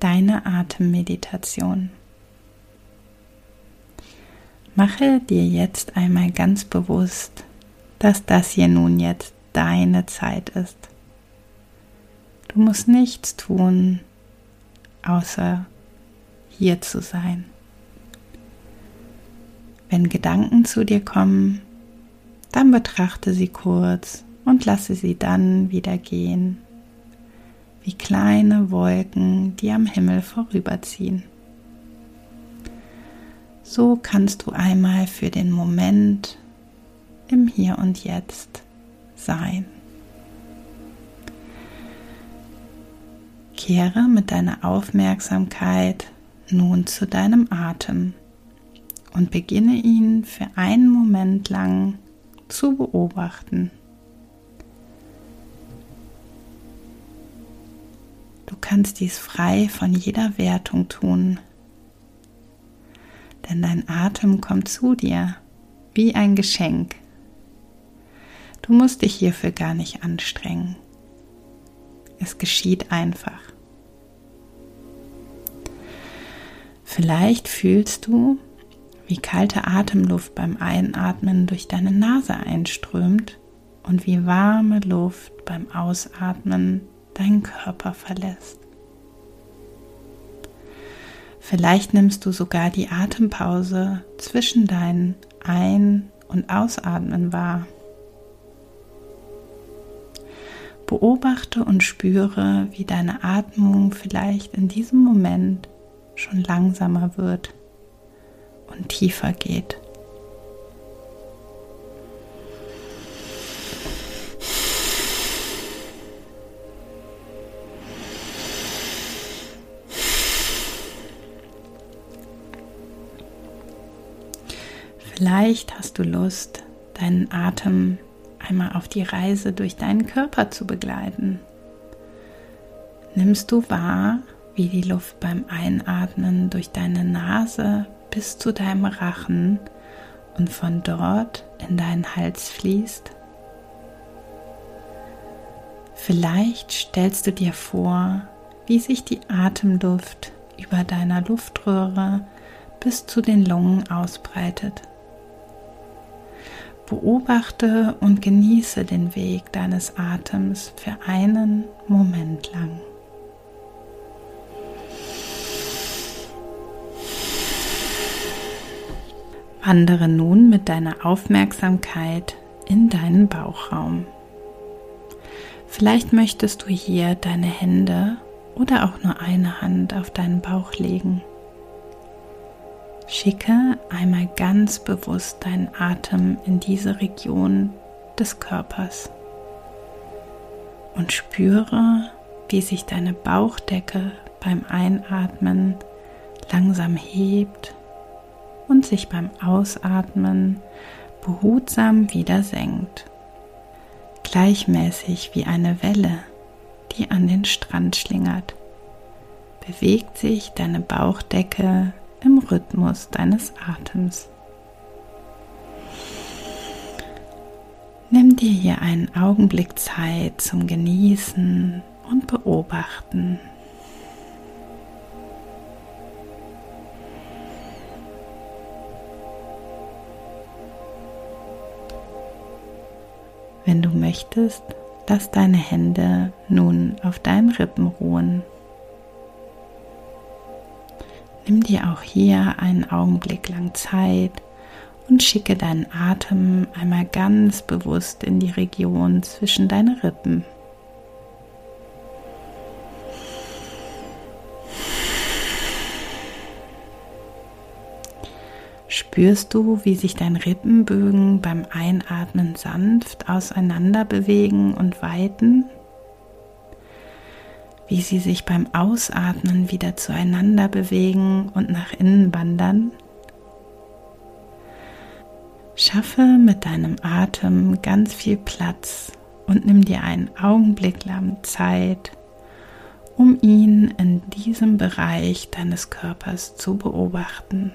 deine Atemmeditation. Mache dir jetzt einmal ganz bewusst, dass das hier nun jetzt deine Zeit ist. Du musst nichts tun, außer hier zu sein. Wenn Gedanken zu dir kommen, dann betrachte sie kurz und lasse sie dann wieder gehen, wie kleine Wolken, die am Himmel vorüberziehen. So kannst du einmal für den Moment im Hier und Jetzt sein. Kehre mit deiner Aufmerksamkeit nun zu deinem Atem und beginne ihn für einen Moment lang zu beobachten. Kannst dies frei von jeder Wertung tun, denn dein Atem kommt zu dir wie ein Geschenk. Du musst dich hierfür gar nicht anstrengen. Es geschieht einfach. Vielleicht fühlst du, wie kalte Atemluft beim Einatmen durch deine Nase einströmt und wie warme Luft beim Ausatmen deinen Körper verlässt. Vielleicht nimmst du sogar die Atempause zwischen deinen Ein- und Ausatmen wahr. Beobachte und spüre, wie deine Atmung vielleicht in diesem Moment schon langsamer wird und tiefer geht. Vielleicht hast du Lust, deinen Atem einmal auf die Reise durch deinen Körper zu begleiten. Nimmst du wahr, wie die Luft beim Einatmen durch deine Nase bis zu deinem Rachen und von dort in deinen Hals fließt? Vielleicht stellst du dir vor, wie sich die Atemluft über deiner Luftröhre bis zu den Lungen ausbreitet. Beobachte und genieße den Weg deines Atems für einen Moment lang. Wandere nun mit deiner Aufmerksamkeit in deinen Bauchraum. Vielleicht möchtest du hier deine Hände oder auch nur eine Hand auf deinen Bauch legen. Schicke einmal ganz bewusst deinen Atem in diese Region des Körpers und spüre, wie sich deine Bauchdecke beim Einatmen langsam hebt und sich beim Ausatmen behutsam wieder senkt. Gleichmäßig wie eine Welle, die an den Strand schlingert, bewegt sich deine Bauchdecke im Rhythmus deines Atems. Nimm dir hier einen Augenblick Zeit zum Genießen und Beobachten. Wenn du möchtest, lass deine Hände nun auf deinen Rippen ruhen. Nimm dir auch hier einen Augenblick lang Zeit und schicke deinen Atem einmal ganz bewusst in die Region zwischen deine Rippen. Spürst du, wie sich dein Rippenbögen beim Einatmen sanft auseinander bewegen und weiten? Wie sie sich beim Ausatmen wieder zueinander bewegen und nach innen wandern. Schaffe mit deinem Atem ganz viel Platz und nimm dir einen Augenblick lang Zeit, um ihn in diesem Bereich deines Körpers zu beobachten.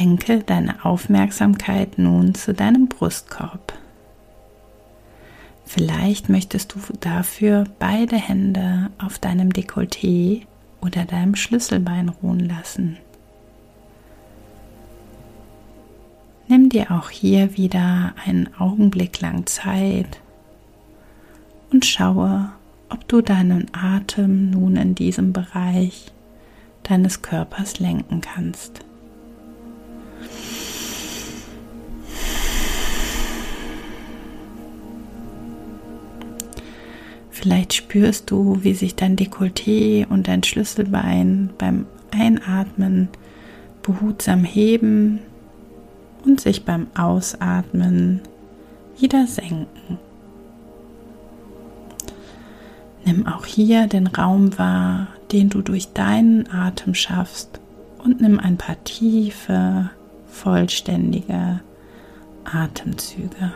Lenke deine Aufmerksamkeit nun zu deinem Brustkorb. Vielleicht möchtest du dafür beide Hände auf deinem Dekolleté oder deinem Schlüsselbein ruhen lassen. Nimm dir auch hier wieder einen Augenblick lang Zeit und schaue, ob du deinen Atem nun in diesem Bereich deines Körpers lenken kannst. Vielleicht spürst du, wie sich dein Dekolleté und dein Schlüsselbein beim Einatmen behutsam heben und sich beim Ausatmen wieder senken. Nimm auch hier den Raum wahr, den du durch deinen Atem schaffst und nimm ein paar tiefe, vollständige Atemzüge.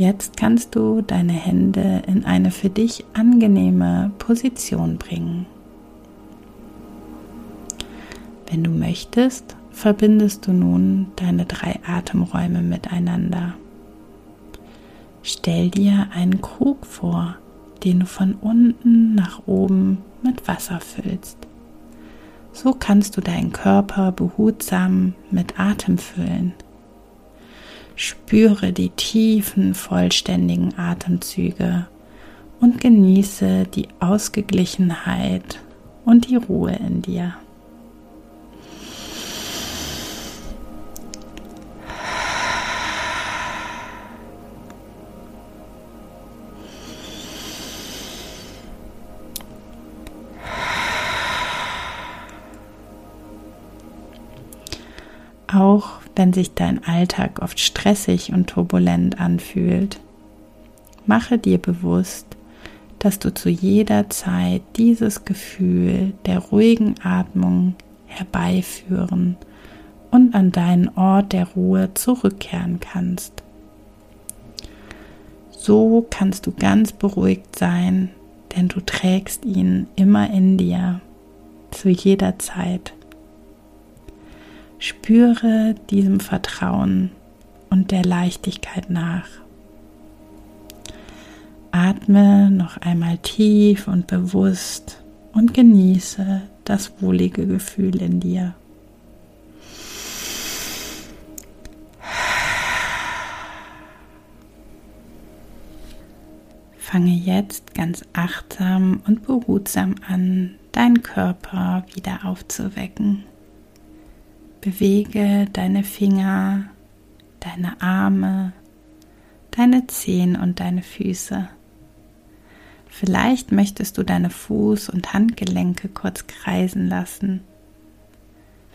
Jetzt kannst du deine Hände in eine für dich angenehme Position bringen. Wenn du möchtest, verbindest du nun deine drei Atemräume miteinander. Stell dir einen Krug vor, den du von unten nach oben mit Wasser füllst. So kannst du deinen Körper behutsam mit Atem füllen. Spüre die tiefen, vollständigen Atemzüge und genieße die Ausgeglichenheit und die Ruhe in dir. Auch wenn sich dein Alltag oft stressig und turbulent anfühlt. Mache dir bewusst, dass du zu jeder Zeit dieses Gefühl der ruhigen Atmung herbeiführen und an deinen Ort der Ruhe zurückkehren kannst. So kannst du ganz beruhigt sein, denn du trägst ihn immer in dir, zu jeder Zeit. Spüre diesem Vertrauen und der Leichtigkeit nach. Atme noch einmal tief und bewusst und genieße das wohlige Gefühl in dir. Fange jetzt ganz achtsam und behutsam an, deinen Körper wieder aufzuwecken. Bewege deine Finger, deine Arme, deine Zehen und deine Füße. Vielleicht möchtest du deine Fuß- und Handgelenke kurz kreisen lassen.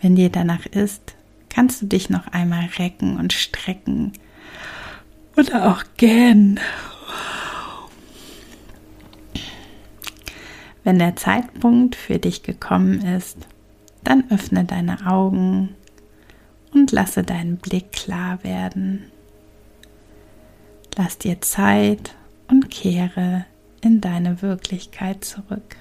Wenn dir danach ist, kannst du dich noch einmal recken und strecken oder auch gähnen. Wenn der Zeitpunkt für dich gekommen ist, dann öffne deine Augen und lasse deinen Blick klar werden. Lass dir Zeit und kehre in deine Wirklichkeit zurück.